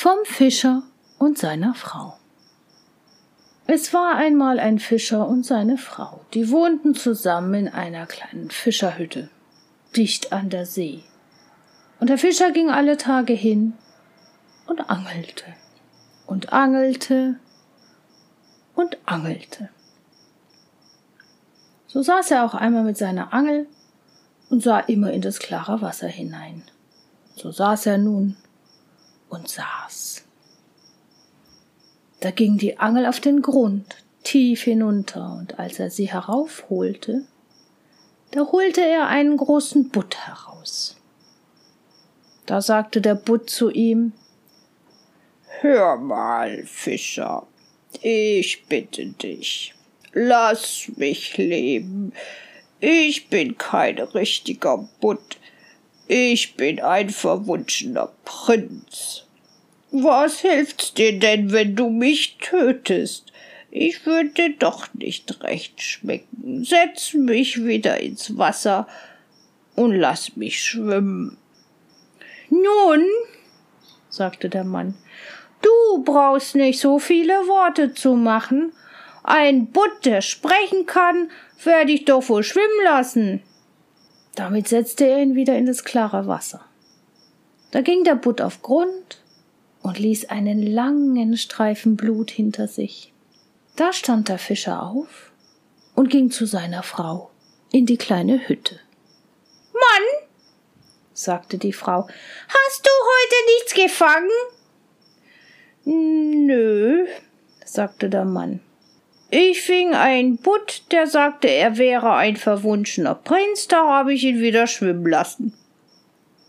Vom Fischer und seiner Frau. Es war einmal ein Fischer und seine Frau, die wohnten zusammen in einer kleinen Fischerhütte, dicht an der See. Und der Fischer ging alle Tage hin und angelte und angelte und angelte. So saß er auch einmal mit seiner Angel und sah immer in das klare Wasser hinein. So saß er nun und saß. Da ging die Angel auf den Grund, tief hinunter, und als er sie heraufholte, da holte er einen großen Butt heraus. Da sagte der Butt zu ihm Hör mal, Fischer, ich bitte dich, lass mich leben. Ich bin kein richtiger Butt, ich bin ein verwunschener Prinz. Was hilft's dir denn, wenn du mich tötest? Ich würde doch nicht recht schmecken. Setz mich wieder ins Wasser und lass mich schwimmen. Nun, sagte der Mann, du brauchst nicht so viele Worte zu machen. Ein Butt, der sprechen kann, werde ich doch wohl schwimmen lassen. Damit setzte er ihn wieder in das klare Wasser. Da ging der Butt auf Grund und ließ einen langen Streifen Blut hinter sich. Da stand der Fischer auf und ging zu seiner Frau in die kleine Hütte. Mann, sagte die Frau, hast du heute nichts gefangen? Nö, sagte der Mann. Ich fing einen Butt, der sagte, er wäre ein verwunschener Prinz, da habe ich ihn wieder schwimmen lassen.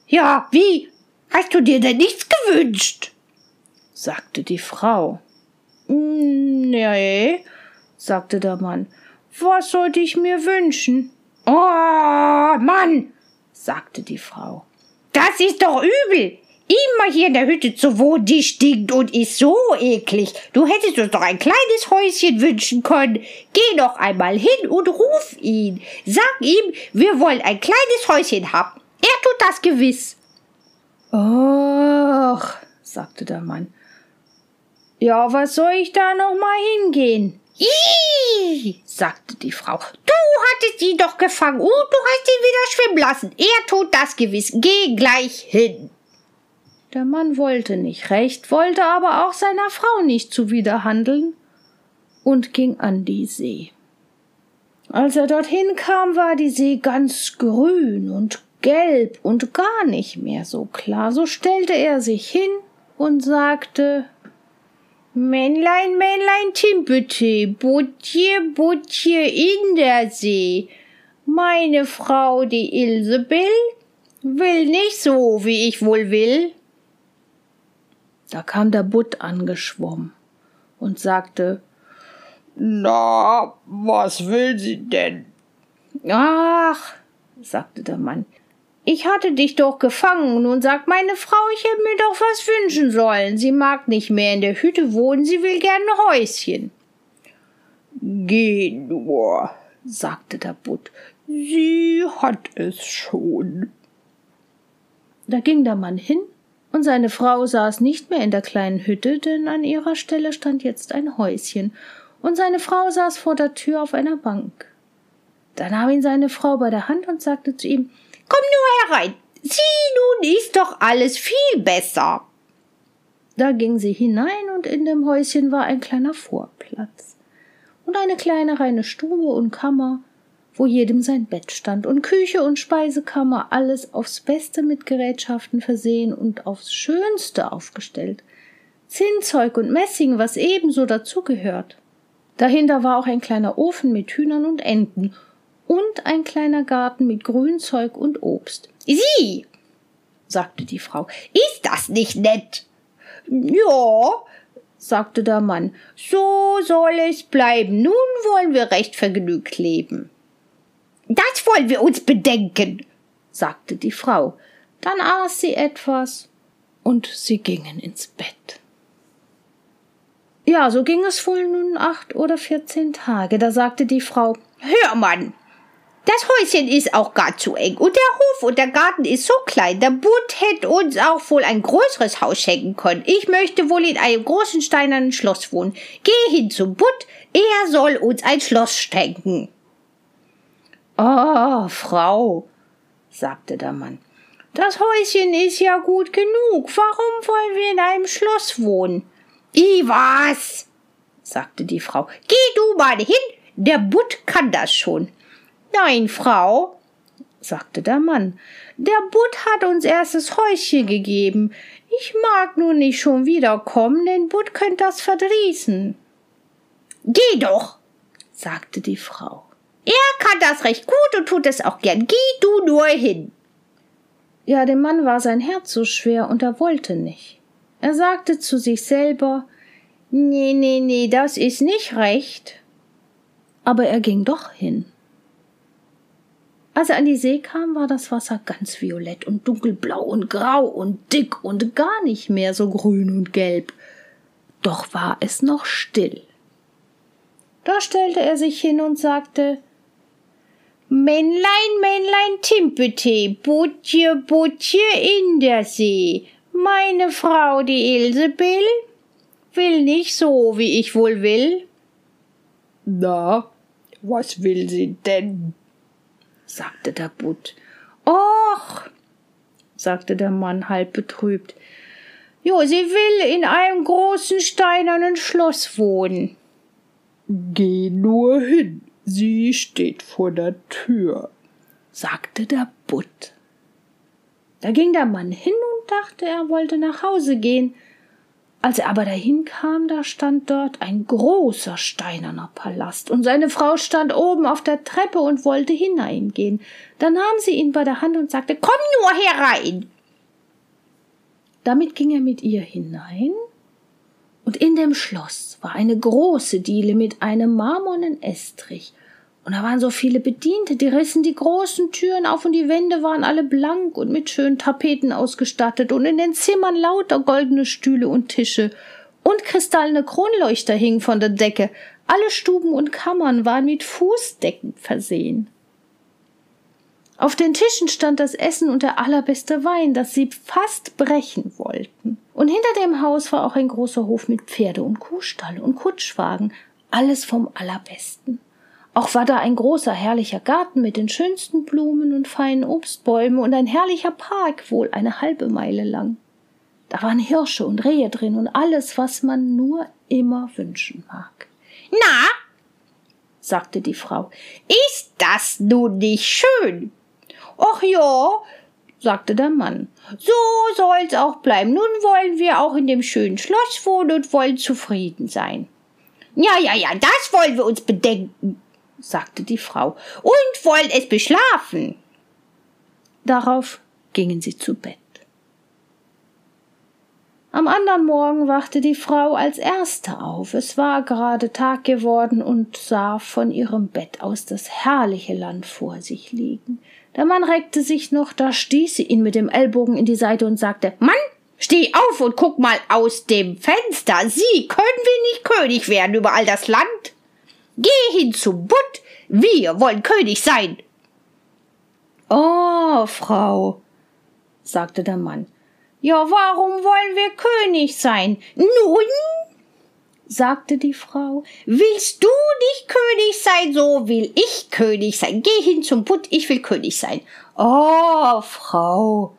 Ja, wie? Hast du dir denn nichts gewünscht? Sagte die Frau. Nee, sagte der Mann. Was sollte ich mir wünschen? Oh, Mann, sagte die Frau. Das ist doch übel. Immer hier in der Hütte zu wohnen, die stinkt und ist so eklig. Du hättest uns doch ein kleines Häuschen wünschen können. Geh doch einmal hin und ruf ihn. Sag ihm, wir wollen ein kleines Häuschen haben. Er tut das gewiss. Och, sagte der Mann. Ja, was soll ich da noch mal hingehen? Ih, sagte die Frau. Du hattest ihn doch gefangen und du hast ihn wieder schwimmen lassen. Er tut das gewiss. Geh gleich hin. Der Mann wollte nicht recht, wollte aber auch seiner Frau nicht zuwiderhandeln und ging an die See. Als er dorthin kam, war die See ganz grün und gelb und gar nicht mehr so klar. So stellte er sich hin und sagte Männlein, Männlein, Timpete, Butje, Butje in der See. Meine Frau, die Ilsebill, will nicht so, wie ich wohl will. Da kam der Butt angeschwommen und sagte, Na, was will sie denn? Ach, sagte der Mann, ich hatte dich doch gefangen. Nun sagt meine Frau, ich hätte mir doch was wünschen sollen. Sie mag nicht mehr in der Hütte wohnen, sie will gern ein Häuschen. Geh nur, sagte der Butt, sie hat es schon. Da ging der Mann hin und seine Frau saß nicht mehr in der kleinen Hütte, denn an ihrer Stelle stand jetzt ein Häuschen, und seine Frau saß vor der Tür auf einer Bank. Da nahm ihn seine Frau bei der Hand und sagte zu ihm Komm nur herein, sieh nun ist doch alles viel besser. Da ging sie hinein, und in dem Häuschen war ein kleiner Vorplatz und eine kleine reine Stube und Kammer, wo jedem sein Bett stand, und Küche und Speisekammer, alles aufs Beste mit Gerätschaften versehen und aufs Schönste aufgestellt. Zinnzeug und Messing, was ebenso dazugehört. Dahinter war auch ein kleiner Ofen mit Hühnern und Enten und ein kleiner Garten mit Grünzeug und Obst. Sieh, sagte die Frau, ist das nicht nett? Ja, sagte der Mann, so soll es bleiben. Nun wollen wir recht vergnügt leben. Das wollen wir uns bedenken, sagte die Frau. Dann aß sie etwas und sie gingen ins Bett. Ja, so ging es wohl nun acht oder vierzehn Tage. Da sagte die Frau, Hör, Mann, Das Häuschen ist auch gar zu eng und der Hof und der Garten ist so klein. Der Bund hätte uns auch wohl ein größeres Haus schenken können. Ich möchte wohl in einem großen steinernen Schloss wohnen. Geh hin zum Bund, er soll uns ein Schloss schenken. Oh, Frau, sagte der Mann, das Häuschen ist ja gut genug. Warum wollen wir in einem Schloss wohnen? I was? sagte die Frau. Geh du mal hin, der Butt kann das schon. Nein, Frau, sagte der Mann, der Butt hat uns erst das Häuschen gegeben. Ich mag nun nicht schon wiederkommen, denn Butt könnt das verdrießen. Geh doch, sagte die Frau. Er kann das recht gut und tut es auch gern. Geh du nur hin. Ja, dem Mann war sein Herz so schwer und er wollte nicht. Er sagte zu sich selber, Nee, nee, nee, das ist nicht recht. Aber er ging doch hin. Als er an die See kam, war das Wasser ganz violett und dunkelblau und grau und dick und gar nicht mehr so grün und gelb. Doch war es noch still. Da stellte er sich hin und sagte Männlein, Männlein, Timpete, Butje, Butje in der See. Meine Frau, die Ilsebill, will nicht so, wie ich wohl will. Na, was will sie denn? Sagte der Butt. Och, sagte der Mann halb betrübt. Jo, sie will in einem großen steinernen Schloss wohnen. Geh nur hin, sie steht vor der Tür, sagte der Butt. Da ging der Mann hin und dachte, er wollte nach Hause gehen. Als er aber dahin kam, da stand dort ein großer steinerner Palast, und seine Frau stand oben auf der Treppe und wollte hineingehen. Da nahm sie ihn bei der Hand und sagte Komm nur herein. Damit ging er mit ihr hinein, und in dem Schloss war eine große Diele mit einem marmornen Estrich, und da waren so viele Bediente, die rissen die großen Türen auf und die Wände waren alle blank und mit schönen Tapeten ausgestattet und in den Zimmern lauter goldene Stühle und Tische und kristallene Kronleuchter hingen von der Decke. Alle Stuben und Kammern waren mit Fußdecken versehen. Auf den Tischen stand das Essen und der allerbeste Wein, das sie fast brechen wollten. Und hinter dem Haus war auch ein großer Hof mit Pferde und Kuhstall und Kutschwagen, alles vom allerbesten. Auch war da ein großer, herrlicher Garten mit den schönsten Blumen und feinen Obstbäumen und ein herrlicher Park, wohl eine halbe Meile lang. Da waren Hirsche und Rehe drin und alles, was man nur immer wünschen mag. Na, sagte die Frau, ist das nun nicht schön? Ach ja, sagte der Mann. So soll's auch bleiben. Nun wollen wir auch in dem schönen Schloss wohnen und wollen zufrieden sein. Ja, ja, ja, das wollen wir uns bedenken, sagte die Frau, und wollen es beschlafen. Darauf gingen sie zu Bett. Am anderen Morgen wachte die Frau als erste auf. Es war gerade Tag geworden und sah von ihrem Bett aus das herrliche Land vor sich liegen. Der Mann reckte sich noch, da stieß sie ihn mit dem Ellbogen in die Seite und sagte Mann, steh auf und guck mal aus dem Fenster. Sie können wir nicht König werden über all das Land. Geh hin zu Butt, wir wollen König sein. Oh, Frau, sagte der Mann, ja, warum wollen wir König sein? Nun, sagte die Frau, willst du nicht König sein, so will ich König sein. Geh hin zum Butt, ich will König sein. Oh, Frau,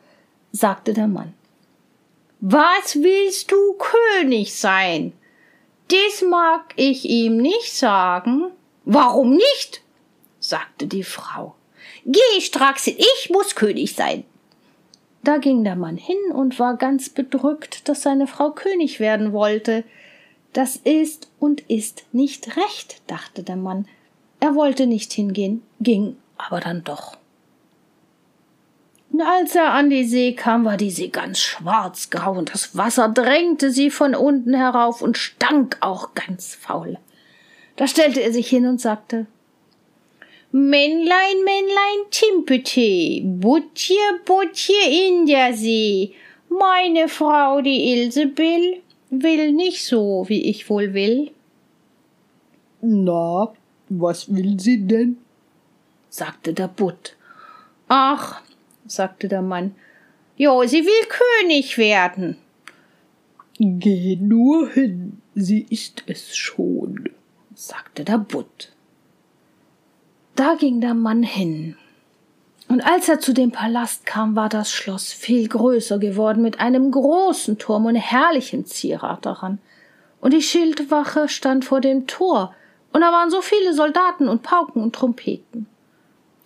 sagte der Mann, was willst du König sein? Das mag ich ihm nicht sagen. Warum nicht? sagte die Frau. Geh stracks ich muss König sein. Da ging der Mann hin und war ganz bedrückt, dass seine Frau König werden wollte. Das ist und ist nicht recht, dachte der Mann. Er wollte nicht hingehen, ging aber dann doch. Als er an die See kam, war die See ganz schwarzgrau und das Wasser drängte sie von unten herauf und stank auch ganz faul. Da stellte er sich hin und sagte Männlein, Männlein, Timpete, Butje, Butje in der See, meine Frau, die Ilsebill, will nicht so, wie ich wohl will. Na, was will sie denn? sagte der Butt. Ach, sagte der Mann, jo, sie will König werden. Geh nur hin, sie ist es schon, sagte der Butt. Da ging der Mann hin. Und als er zu dem Palast kam, war das Schloss viel größer geworden, mit einem großen Turm und herrlichem Zierat daran. Und die Schildwache stand vor dem Tor, und da waren so viele Soldaten und Pauken und Trompeten.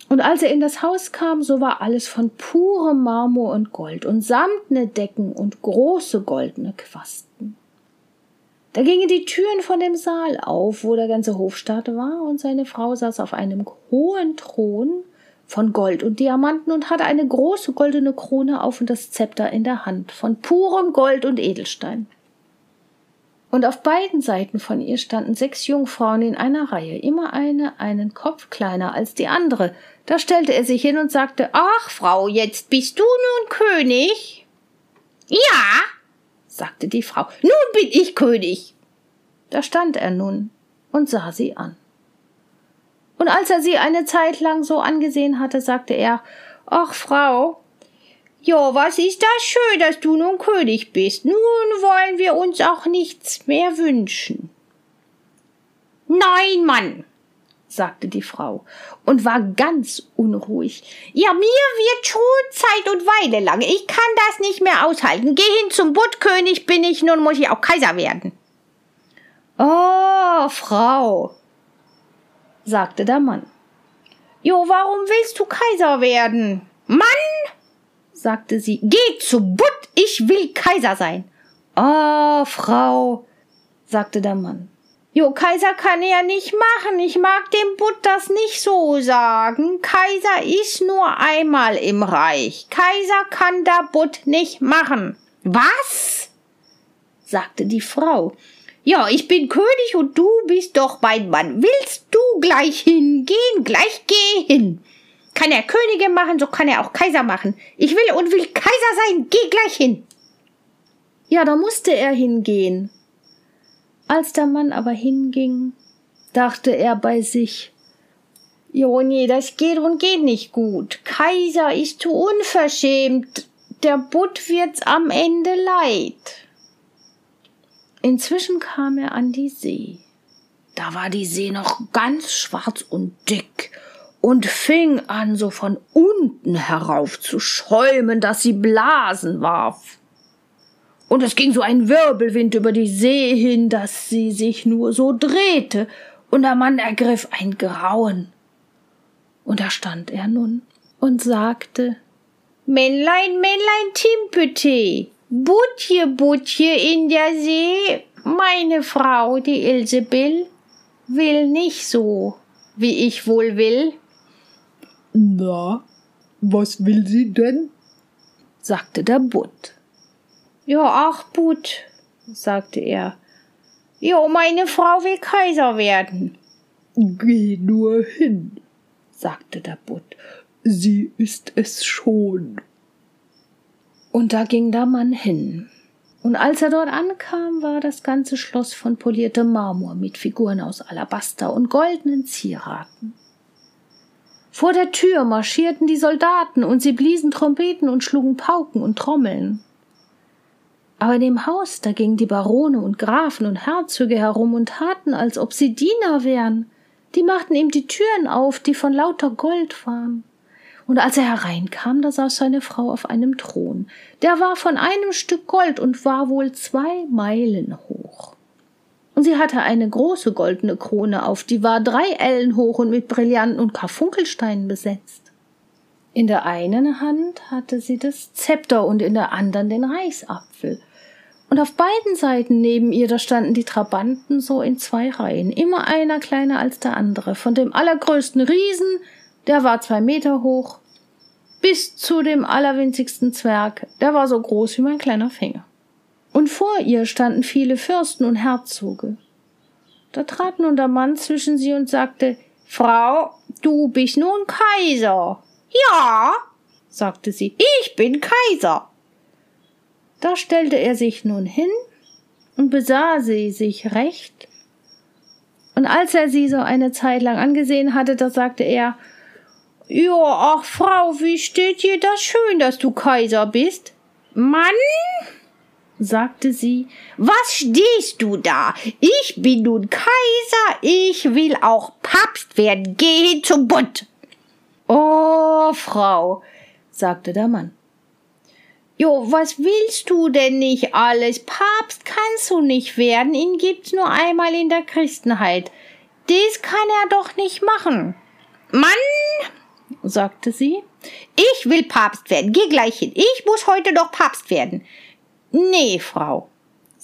Und als er in das Haus kam, so war alles von purem Marmor und Gold und samtne Decken und große goldene Quasten. Da gingen die Türen von dem Saal auf, wo der ganze Hofstaat war, und seine Frau saß auf einem hohen Thron von Gold und Diamanten und hatte eine große goldene Krone auf und das Zepter in der Hand von purem Gold und Edelstein und auf beiden Seiten von ihr standen sechs Jungfrauen in einer Reihe, immer eine einen Kopf kleiner als die andere. Da stellte er sich hin und sagte Ach, Frau, jetzt bist du nun König? Ja, sagte die Frau, nun bin ich König. Da stand er nun und sah sie an. Und als er sie eine Zeit lang so angesehen hatte, sagte er Ach, Frau, ja, was ist das schön, dass du nun König bist. Nun wollen wir uns auch nichts mehr wünschen. Nein, Mann, sagte die Frau und war ganz unruhig. Ja, mir wird schon Zeit und Weile lang. Ich kann das nicht mehr aushalten. Geh hin zum Buttkönig bin ich, nun muss ich auch Kaiser werden. Oh, Frau, sagte der Mann. Jo, warum willst du Kaiser werden? Mann, sagte sie. Geh zu Butt, ich will Kaiser sein. Oh, Frau, sagte der Mann. Jo, Kaiser kann er nicht machen. Ich mag dem Butt das nicht so sagen. Kaiser ist nur einmal im Reich. Kaiser kann der Butt nicht machen. Was? sagte die Frau. Ja, ich bin König und du bist doch mein Mann. Willst du gleich hingehen? Gleich geh hin. Kann er Könige machen, so kann er auch Kaiser machen. Ich will und will Kaiser sein. Geh gleich hin. Ja, da musste er hingehen. Als der Mann aber hinging, dachte er bei sich, Jo, das geht und geht nicht gut. Kaiser ist zu unverschämt. Der Butt wird's am Ende leid. Inzwischen kam er an die See. Da war die See noch ganz schwarz und dick und fing an, so von unten herauf zu schäumen, dass sie Blasen warf. Und es ging so ein Wirbelwind über die See hin, dass sie sich nur so drehte, und der Mann ergriff ein Grauen. Und da stand er nun und sagte Männlein, Männlein Timpete, Butje, Butje in der See, meine Frau, die Ilsebill, will nicht so, wie ich wohl will. Na, was will sie denn? sagte der Butt. Ja, ach, Butt, sagte er. Jo, meine Frau will Kaiser werden. Geh nur hin, sagte der Butt. Sie ist es schon. Und da ging der Mann hin. Und als er dort ankam, war das ganze Schloss von poliertem Marmor mit Figuren aus Alabaster und goldenen Zieraten. Vor der Tür marschierten die Soldaten und sie bliesen Trompeten und schlugen Pauken und Trommeln. Aber in dem Haus, da gingen die Barone und Grafen und Herzöge herum und taten, als ob sie Diener wären. Die machten ihm die Türen auf, die von lauter Gold waren. Und als er hereinkam, da saß seine Frau auf einem Thron. Der war von einem Stück Gold und war wohl zwei Meilen hoch und sie hatte eine große goldene Krone auf, die war drei Ellen hoch und mit Brillanten und Karfunkelsteinen besetzt. In der einen Hand hatte sie das Zepter und in der anderen den Reichsapfel. Und auf beiden Seiten neben ihr, da standen die Trabanten so in zwei Reihen, immer einer kleiner als der andere, von dem allergrößten Riesen, der war zwei Meter hoch, bis zu dem allerwinzigsten Zwerg, der war so groß wie mein kleiner Finger und vor ihr standen viele Fürsten und Herzoge. Da trat nun der Mann zwischen sie und sagte Frau, du bist nun Kaiser. Ja, sagte sie, ich bin Kaiser. Da stellte er sich nun hin und besah sie sich recht, und als er sie so eine Zeit lang angesehen hatte, da sagte er Ja, ach Frau, wie steht dir das schön, dass du Kaiser bist? Mann, sagte sie, was stehst du da? Ich bin nun Kaiser, ich will auch Papst werden, geh zum Bund. Oh, Frau, sagte der Mann. Jo, was willst du denn nicht alles? Papst kannst du nicht werden, ihn gibt's nur einmal in der Christenheit. Das kann er doch nicht machen. Mann, sagte sie, ich will Papst werden, geh gleich hin, ich muss heute noch Papst werden. Nee, Frau,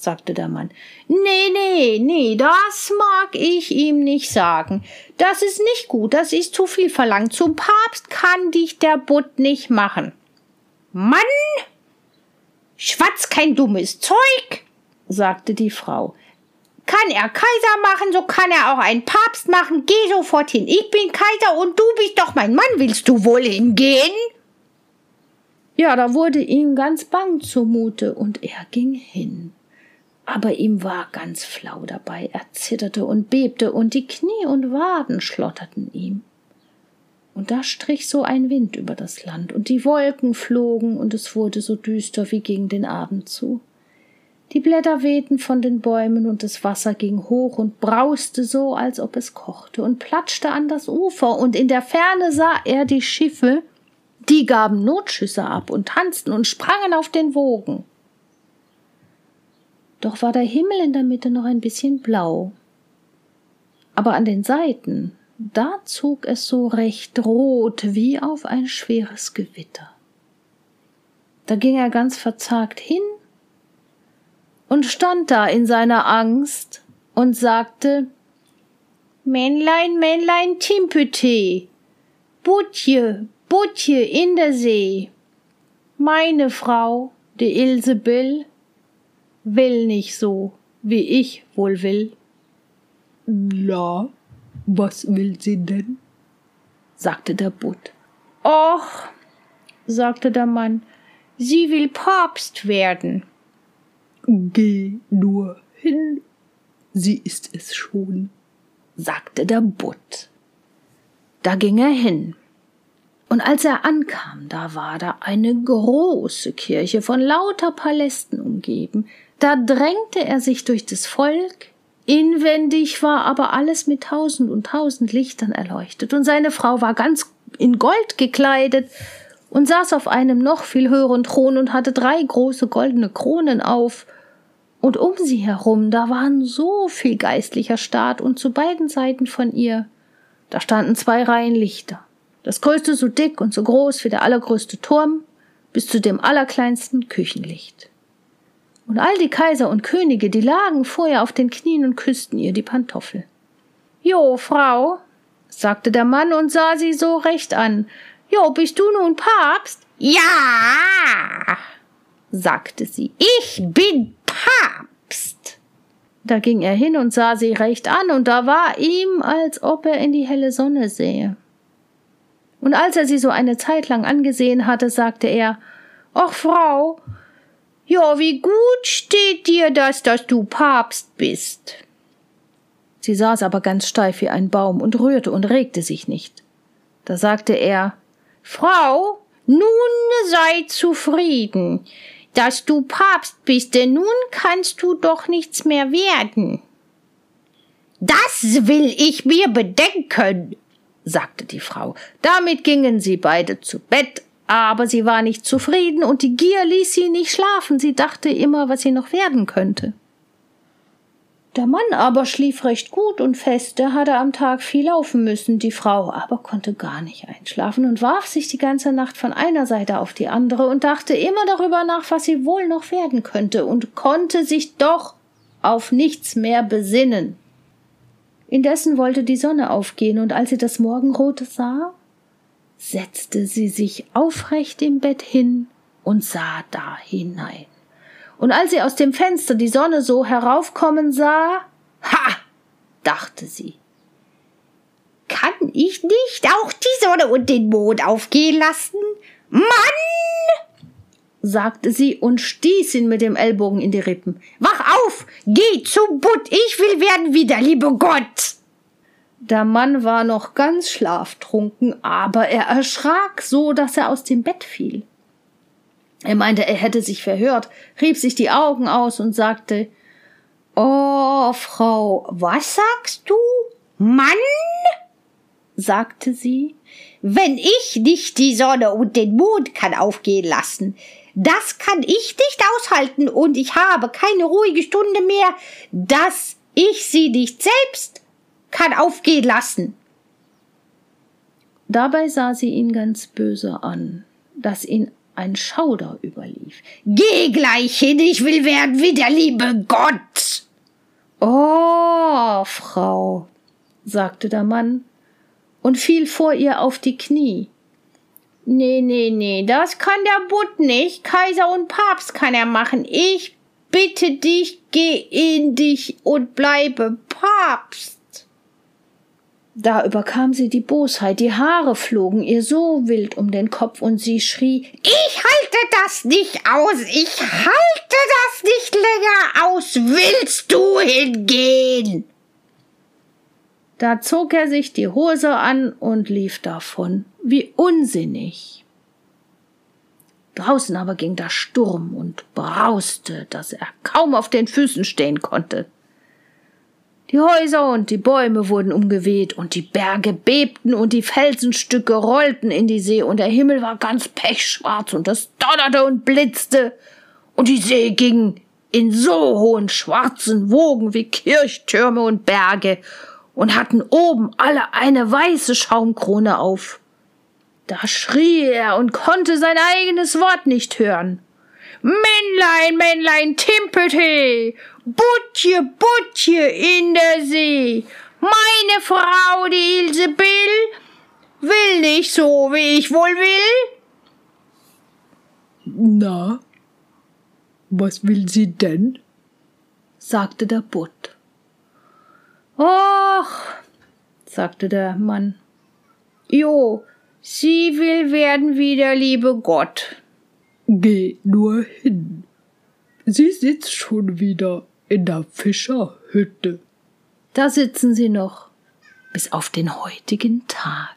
sagte der Mann. Nee, nee, nee, das mag ich ihm nicht sagen. Das ist nicht gut, das ist zu viel verlangt. Zum Papst kann dich der Butt nicht machen. Mann, schwatz kein dummes Zeug, sagte die Frau. Kann er Kaiser machen, so kann er auch einen Papst machen. Geh sofort hin. Ich bin Kaiser und du bist doch mein Mann. Willst du wohl hingehen? Ja, da wurde ihm ganz bang zumute und er ging hin. Aber ihm war ganz flau dabei, er zitterte und bebte und die Knie und Waden schlotterten ihm. Und da strich so ein Wind über das Land und die Wolken flogen und es wurde so düster wie gegen den Abend zu. Die Blätter wehten von den Bäumen und das Wasser ging hoch und brauste so, als ob es kochte und platschte an das Ufer und in der Ferne sah er die Schiffe, die gaben Notschüsse ab und tanzten und sprangen auf den Wogen. Doch war der Himmel in der Mitte noch ein bisschen blau. Aber an den Seiten, da zog es so recht rot wie auf ein schweres Gewitter. Da ging er ganz verzagt hin und stand da in seiner Angst und sagte Männlein, Männlein, Timpete, Butje, Butje in der See. Meine Frau, die Ilsebill, will nicht so, wie ich wohl will. Na, was will sie denn? sagte der Butt. Och, sagte der Mann, sie will Papst werden. Geh nur hin, sie ist es schon, sagte der Butt. Da ging er hin. Und als er ankam, da war da eine große Kirche von lauter Palästen umgeben. Da drängte er sich durch das Volk, inwendig war aber alles mit tausend und tausend Lichtern erleuchtet, und seine Frau war ganz in Gold gekleidet und saß auf einem noch viel höheren Thron und hatte drei große goldene Kronen auf, und um sie herum, da waren so viel geistlicher Staat und zu beiden Seiten von ihr, da standen zwei Reihen Lichter. Das größte so dick und so groß wie der allergrößte Turm bis zu dem allerkleinsten Küchenlicht. Und all die Kaiser und Könige, die lagen vor ihr auf den Knien und küssten ihr die Pantoffel. Jo, Frau, sagte der Mann und sah sie so recht an. Jo, bist du nun Papst? Ja, sagte sie, ich bin Papst. Da ging er hin und sah sie recht an, und da war ihm, als ob er in die helle Sonne sähe. Und als er sie so eine Zeit lang angesehen hatte, sagte er Ach, Frau, ja, wie gut steht dir das, dass du Papst bist. Sie saß aber ganz steif wie ein Baum und rührte und regte sich nicht. Da sagte er Frau, nun sei zufrieden, dass du Papst bist, denn nun kannst du doch nichts mehr werden. Das will ich mir bedenken, sagte die Frau. Damit gingen sie beide zu Bett, aber sie war nicht zufrieden und die Gier ließ sie nicht schlafen. Sie dachte immer, was sie noch werden könnte. Der Mann aber schlief recht gut und fest, der hatte am Tag viel laufen müssen, die Frau aber konnte gar nicht einschlafen und warf sich die ganze Nacht von einer Seite auf die andere und dachte immer darüber nach, was sie wohl noch werden könnte und konnte sich doch auf nichts mehr besinnen. Indessen wollte die Sonne aufgehen, und als sie das Morgenrote sah, setzte sie sich aufrecht im Bett hin und sah da hinein. Und als sie aus dem Fenster die Sonne so heraufkommen sah, ha, dachte sie, kann ich nicht auch die Sonne und den Mond aufgehen lassen? Mann! sagte sie und stieß ihn mit dem Ellbogen in die Rippen. Wach auf! Geh zum Butt! Ich will werden wie der liebe Gott! Der Mann war noch ganz schlaftrunken, aber er erschrak so, dass er aus dem Bett fiel. Er meinte, er hätte sich verhört, rieb sich die Augen aus und sagte Oh, Frau, was sagst du? Mann? sagte sie. Wenn ich nicht die Sonne und den Mond kann aufgehen lassen, das kann ich nicht aushalten und ich habe keine ruhige Stunde mehr, dass ich sie nicht selbst kann aufgehen lassen. Dabei sah sie ihn ganz böse an, dass ihn ein Schauder überlief. Geh gleich hin, ich will werden wie der liebe Gott. Oh, Frau, sagte der Mann und fiel vor ihr auf die Knie. Nee, nee, nee, das kann der Butt nicht. Kaiser und Papst kann er machen. Ich bitte dich, geh in dich und bleibe Papst. Da überkam sie die Bosheit, die Haare flogen ihr so wild um den Kopf und sie schrie Ich halte das nicht aus, ich halte das nicht länger aus, willst du hingehen? Da zog er sich die Hose an und lief davon. Wie unsinnig. Draußen aber ging der Sturm und brauste, dass er kaum auf den Füßen stehen konnte. Die Häuser und die Bäume wurden umgeweht und die Berge bebten und die Felsenstücke rollten in die See und der Himmel war ganz pechschwarz und es donnerte und blitzte und die See ging in so hohen schwarzen Wogen wie Kirchtürme und Berge und hatten oben alle eine weiße Schaumkrone auf. Da schrie er und konnte sein eigenes Wort nicht hören. Männlein, Männlein, Timpete, Butje, Butje in der See. Meine Frau, die Ilse Bill, will nicht so, wie ich wohl will. Na, was will sie denn? sagte der Butt. Och, sagte der Mann. Jo, sie will werden wie der liebe Gott. Geh nur hin. Sie sitzt schon wieder in der Fischerhütte. Da sitzen sie noch bis auf den heutigen Tag.